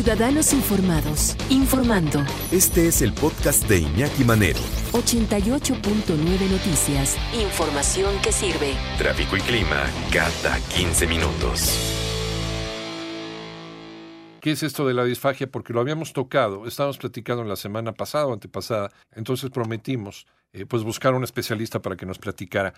Ciudadanos Informados, informando. Este es el podcast de Iñaki Manero. 88.9 Noticias. Información que sirve. Tráfico y clima cada 15 minutos. ¿Qué es esto de la disfagia? Porque lo habíamos tocado, estábamos platicando la semana pasada o antepasada, entonces prometimos eh, pues buscar un especialista para que nos platicara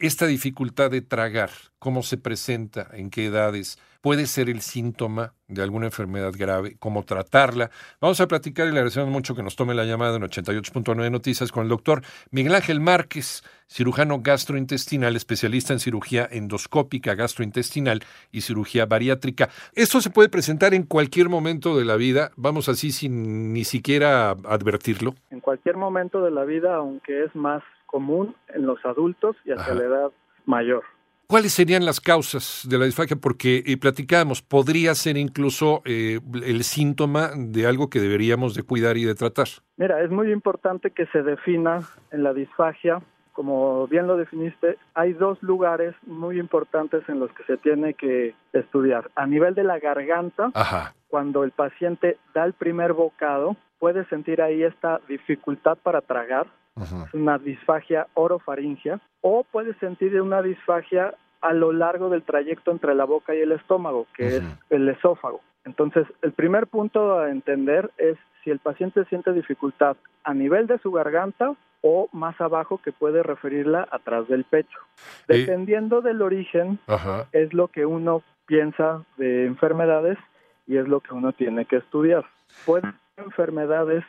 esta dificultad de tragar, cómo se presenta, en qué edades, puede ser el síntoma de alguna enfermedad grave, cómo tratarla. Vamos a platicar y le agradecemos mucho que nos tome la llamada en 88.9 Noticias con el doctor Miguel Ángel Márquez, cirujano gastrointestinal, especialista en cirugía endoscópica gastrointestinal y cirugía bariátrica. Esto se puede presentar en cualquier momento de la vida, vamos así sin ni siquiera advertirlo. En cualquier momento de la vida, aunque es más común en los adultos y hacia la edad mayor. ¿Cuáles serían las causas de la disfagia? Porque eh, platicábamos, podría ser incluso eh, el síntoma de algo que deberíamos de cuidar y de tratar. Mira, es muy importante que se defina en la disfagia, como bien lo definiste, hay dos lugares muy importantes en los que se tiene que estudiar. A nivel de la garganta, cuando el paciente da el primer bocado, puede sentir ahí esta dificultad para tragar, es una disfagia orofaringia, o puede sentir una disfagia a lo largo del trayecto entre la boca y el estómago, que es el esófago. Entonces, el primer punto a entender es si el paciente siente dificultad a nivel de su garganta o más abajo que puede referirla atrás del pecho. Dependiendo del origen, es lo que uno piensa de enfermedades y es lo que uno tiene que estudiar. Pueden ser enfermedades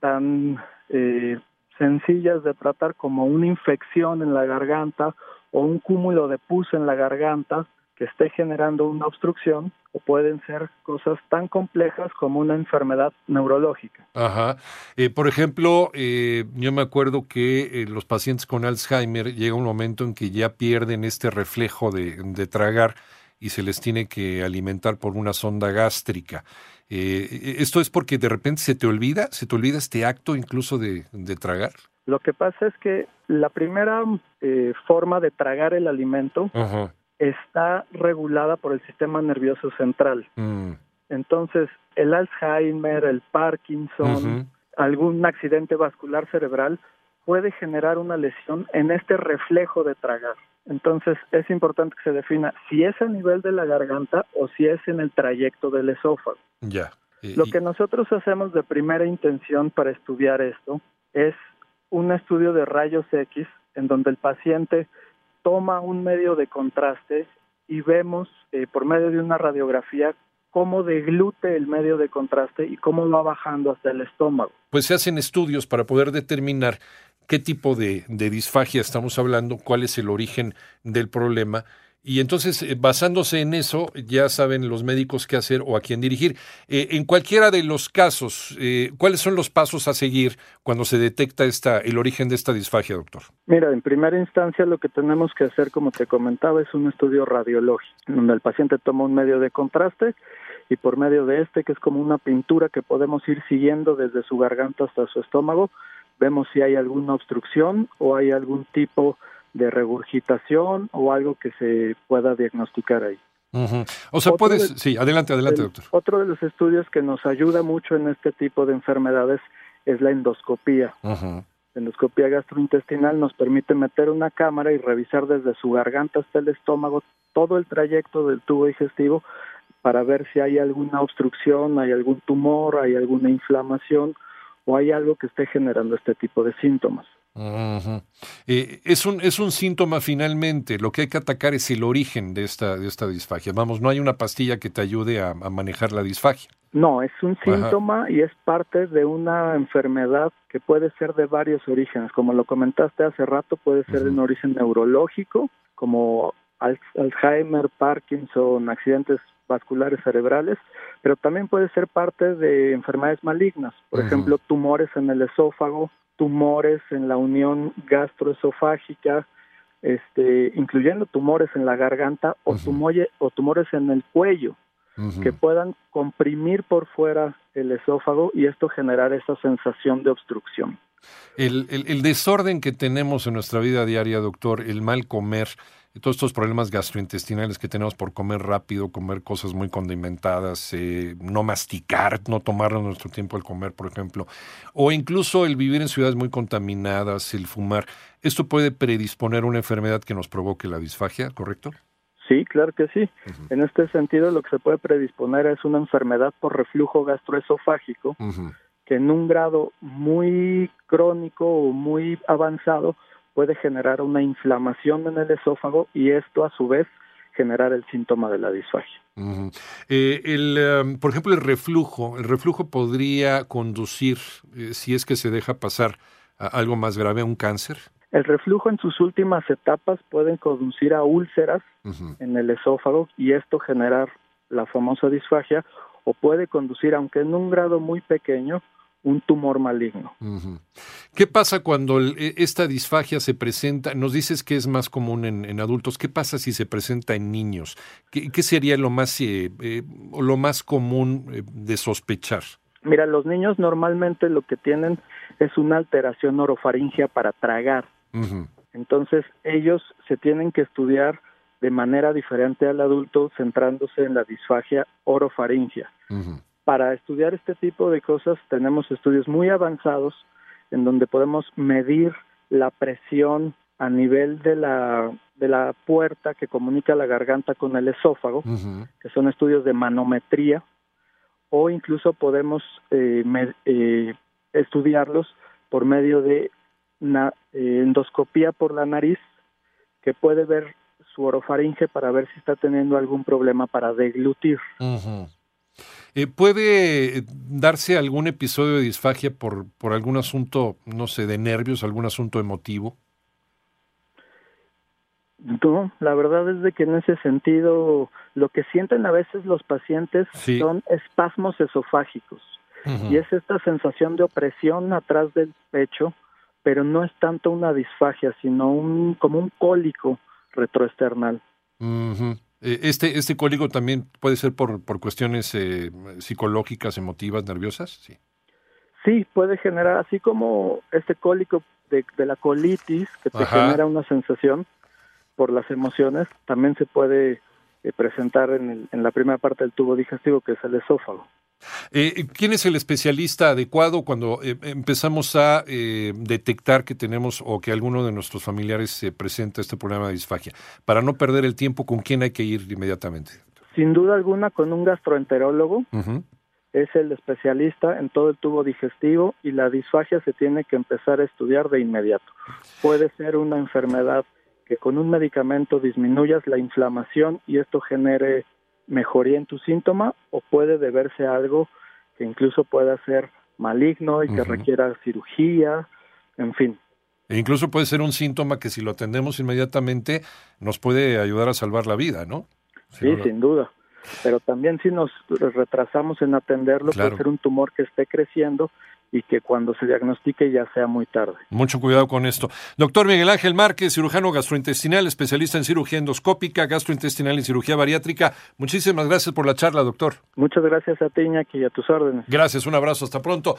tan eh, sencillas de tratar como una infección en la garganta o un cúmulo de pus en la garganta que esté generando una obstrucción o pueden ser cosas tan complejas como una enfermedad neurológica. Ajá. Eh, por ejemplo, eh, yo me acuerdo que eh, los pacientes con Alzheimer llega un momento en que ya pierden este reflejo de, de tragar y se les tiene que alimentar por una sonda gástrica. Eh, ¿Esto es porque de repente se te olvida, se te olvida este acto incluso de, tragar? Lo que pasa es que la primera eh, forma de tragar el alimento está regulada por el sistema nervioso central. Mm. Entonces, el Alzheimer, el Parkinson, algún accidente vascular cerebral puede generar una lesión en este reflejo de tragar. Entonces es importante que se defina si es a nivel de la garganta o si es en el trayecto del esófago. Ya. Lo que nosotros hacemos de primera intención para estudiar esto es un estudio de rayos X en donde el paciente toma un medio de contraste y vemos eh, por medio de una radiografía cómo deglute el medio de contraste y cómo va bajando hasta el estómago. Pues se hacen estudios para poder determinar qué tipo de, disfagia estamos hablando, cuál es el origen del problema. Y entonces, eh, basándose en eso, ya saben los médicos qué hacer o a quién dirigir. Eh, en cualquiera de los casos, eh, ¿cuáles son los pasos a seguir cuando se detecta esta, el origen de esta disfagia, doctor? Mira, en primera instancia lo que tenemos que hacer, como te comentaba, es un estudio radiológico, donde el paciente toma un medio de contraste y por medio de este, que es como una pintura que podemos ir siguiendo desde su garganta hasta su estómago, vemos si hay alguna obstrucción o hay algún tipo de regurgitación o algo que se pueda diagnosticar ahí. O sea, puedes, sí, adelante, adelante, doctor. Otro de los estudios que nos ayuda mucho en este tipo de enfermedades es la endoscopía. La endoscopía gastrointestinal nos permite meter una cámara y revisar desde su garganta hasta el estómago todo el trayecto del tubo digestivo para ver si hay alguna obstrucción, hay algún tumor, hay alguna inflamación o hay algo que esté generando este tipo de síntomas. Eh, es, un, es un síntoma finalmente, lo que hay que atacar es el origen de esta, de esta disfagia. Vamos, no hay una pastilla que te ayude a, manejar la disfagia. No, es un síntoma y es parte de una enfermedad que puede ser de varios orígenes. Como lo comentaste hace rato, puede ser de un origen neurológico, como Alzheimer, Parkinson, accidentes vasculares cerebrales, pero también puede ser parte de enfermedades malignas, por ejemplo, tumores en el esófago, tumores en la unión gastroesofágica, este, incluyendo tumores en la garganta o, o tumores en el cuello, que puedan comprimir por fuera el esófago y esto generar esa sensación de obstrucción. El, el, desorden que tenemos en nuestra vida diaria, doctor, el mal comer, todos estos problemas gastrointestinales que tenemos por comer rápido, comer cosas muy condimentadas, eh, no masticar, no tomarnos nuestro tiempo al comer, por ejemplo, o incluso el vivir en ciudades muy contaminadas, el fumar, esto puede predisponer una enfermedad que nos provoque la disfagia, ¿correcto? Sí, claro que sí. En este sentido, lo que se puede predisponer es una enfermedad por reflujo gastroesofágico, que en un grado muy crónico o muy avanzado puede generar una inflamación en el esófago y esto a su vez generar el síntoma de la disfagia. Eh, el, em, por ejemplo, el reflujo, el reflujo podría conducir, eh, si es que se deja pasar a algo más grave, a un cáncer. El reflujo en sus últimas etapas puede conducir a úlceras en el esófago y esto generar la famosa disfagia o puede conducir, aunque en un grado muy pequeño, un tumor maligno. ¿Qué pasa cuando e, esta disfagia se presenta? Nos dices que es más común en, adultos. ¿Qué pasa si se presenta en niños? ¿Qué, sería lo más, eh, eh, lo más común eh, de sospechar? Mira, los niños normalmente lo que tienen es una alteración orofaringia para tragar. Entonces, ellos se tienen que estudiar de manera diferente al adulto, centrándose en la disfagia orofaringia para estudiar este tipo de cosas tenemos estudios muy avanzados en donde podemos medir la presión a nivel de la de la puerta que comunica la garganta con el esófago, que son estudios de manometría, o incluso podemos eh, eh, estudiarlos por medio de una eh, endoscopía por la nariz, que puede ver su orofaringe para ver si está teniendo algún problema para deglutir. Eh, ¿Puede darse algún episodio de disfagia por, por algún asunto, no sé, de nervios, algún asunto emotivo? No, la verdad es de que en ese sentido lo que sienten a veces los pacientes son espasmos esofágicos y es esta sensación de opresión atrás del pecho, pero no es tanto una disfagia, sino un como un cólico retroesternal. Eh, este, ¿Este cólico también puede ser por, por cuestiones eh, psicológicas, emotivas, nerviosas? Sí. Sí, puede generar, así como este cólico de, la colitis, que te genera una sensación por las emociones, también se puede eh, presentar en, en la primera parte del tubo digestivo, que es el esófago. Eh, ¿Quién es el especialista adecuado cuando eh, empezamos a eh, detectar que tenemos o que alguno de nuestros familiares se presenta este problema de disfagia? Para no perder el tiempo, ¿con quién hay que ir inmediatamente? Sin duda alguna con un gastroenterólogo. Es el especialista en todo el tubo digestivo y la disfagia se tiene que empezar a estudiar de inmediato. Puede ser una enfermedad que con un medicamento disminuyas la inflamación y esto genere mejoría en tu síntoma o puede deberse a algo que incluso pueda ser maligno y que requiera cirugía, en fin. E incluso puede ser un síntoma que si lo atendemos inmediatamente nos puede ayudar a salvar la vida, ¿no? sí, sin duda. Pero también si nos retrasamos en atenderlo, puede ser un tumor que esté creciendo y que cuando se diagnostique ya sea muy tarde. Mucho cuidado con esto. Doctor Miguel Ángel Márquez, cirujano gastrointestinal, especialista en cirugía endoscópica, gastrointestinal y cirugía bariátrica. Muchísimas gracias por la charla, doctor. Muchas gracias a ti, Iñaki, y a tus órdenes. Gracias, un abrazo, hasta pronto.